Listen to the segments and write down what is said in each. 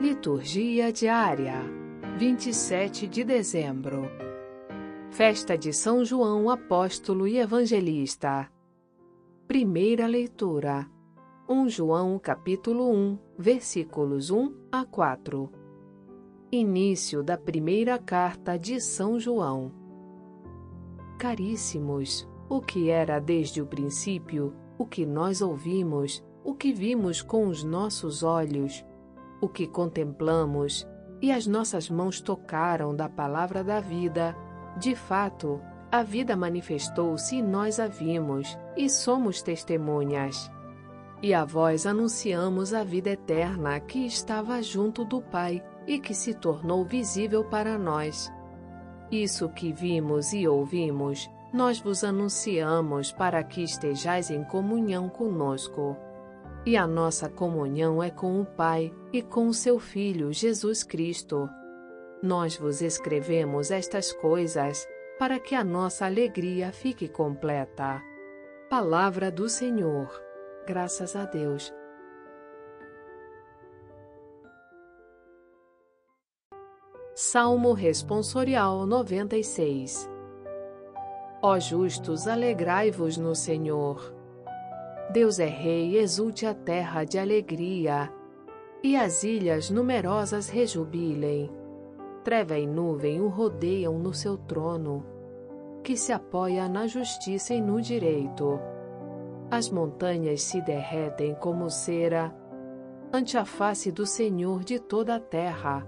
Liturgia diária, 27 de dezembro. Festa de São João Apóstolo e Evangelista. Primeira leitura. 1 João capítulo 1, versículos 1 a 4. Início da primeira carta de São João. Caríssimos, o que era desde o princípio, o que nós ouvimos, o que vimos com os nossos olhos, o que contemplamos e as nossas mãos tocaram da palavra da vida, de fato, a vida manifestou-se e nós a vimos, e somos testemunhas. E a vós anunciamos a vida eterna que estava junto do Pai e que se tornou visível para nós. Isso que vimos e ouvimos, nós vos anunciamos para que estejais em comunhão conosco. E a nossa comunhão é com o Pai e com o seu Filho Jesus Cristo. Nós vos escrevemos estas coisas para que a nossa alegria fique completa. Palavra do Senhor. Graças a Deus. Salmo Responsorial 96 Ó justos, alegrai-vos no Senhor. Deus é Rei, exulte a terra de alegria, e as ilhas numerosas rejubilem. Treva e nuvem o rodeiam no seu trono, que se apoia na justiça e no direito. As montanhas se derretem como cera ante a face do Senhor de toda a terra,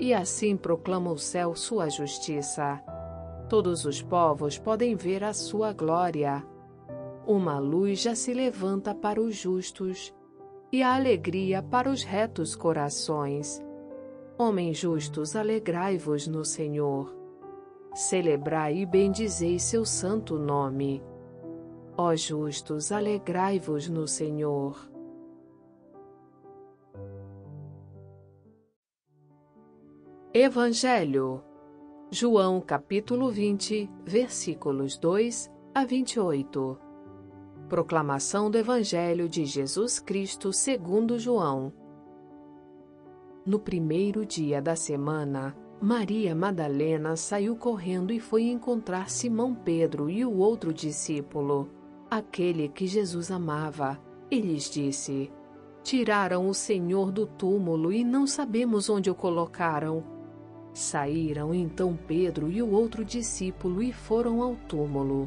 e assim proclama o céu sua justiça. Todos os povos podem ver a sua glória. Uma luz já se levanta para os justos e a alegria para os retos corações. Homens justos, alegrai-vos no Senhor. Celebrai e bendizei seu santo nome. Ó justos, alegrai-vos no Senhor. Evangelho João capítulo 20, versículos 2 a 28 Proclamação do Evangelho de Jesus Cristo segundo João. No primeiro dia da semana, Maria Madalena saiu correndo e foi encontrar Simão Pedro e o outro discípulo, aquele que Jesus amava, e lhes disse: Tiraram o Senhor do túmulo e não sabemos onde o colocaram. Saíram então Pedro e o outro discípulo e foram ao túmulo.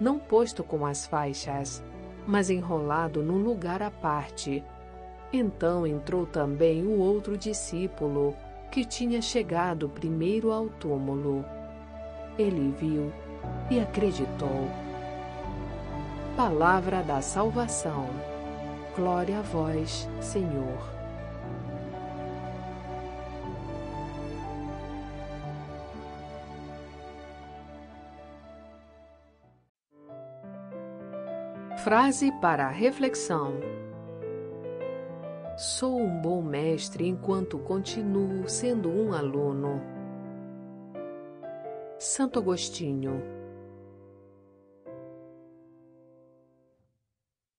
não posto com as faixas, mas enrolado num lugar à parte. Então entrou também o outro discípulo, que tinha chegado primeiro ao túmulo. Ele viu e acreditou. Palavra da salvação. Glória a vós, Senhor. Frase para reflexão: Sou um bom mestre enquanto continuo sendo um aluno. Santo Agostinho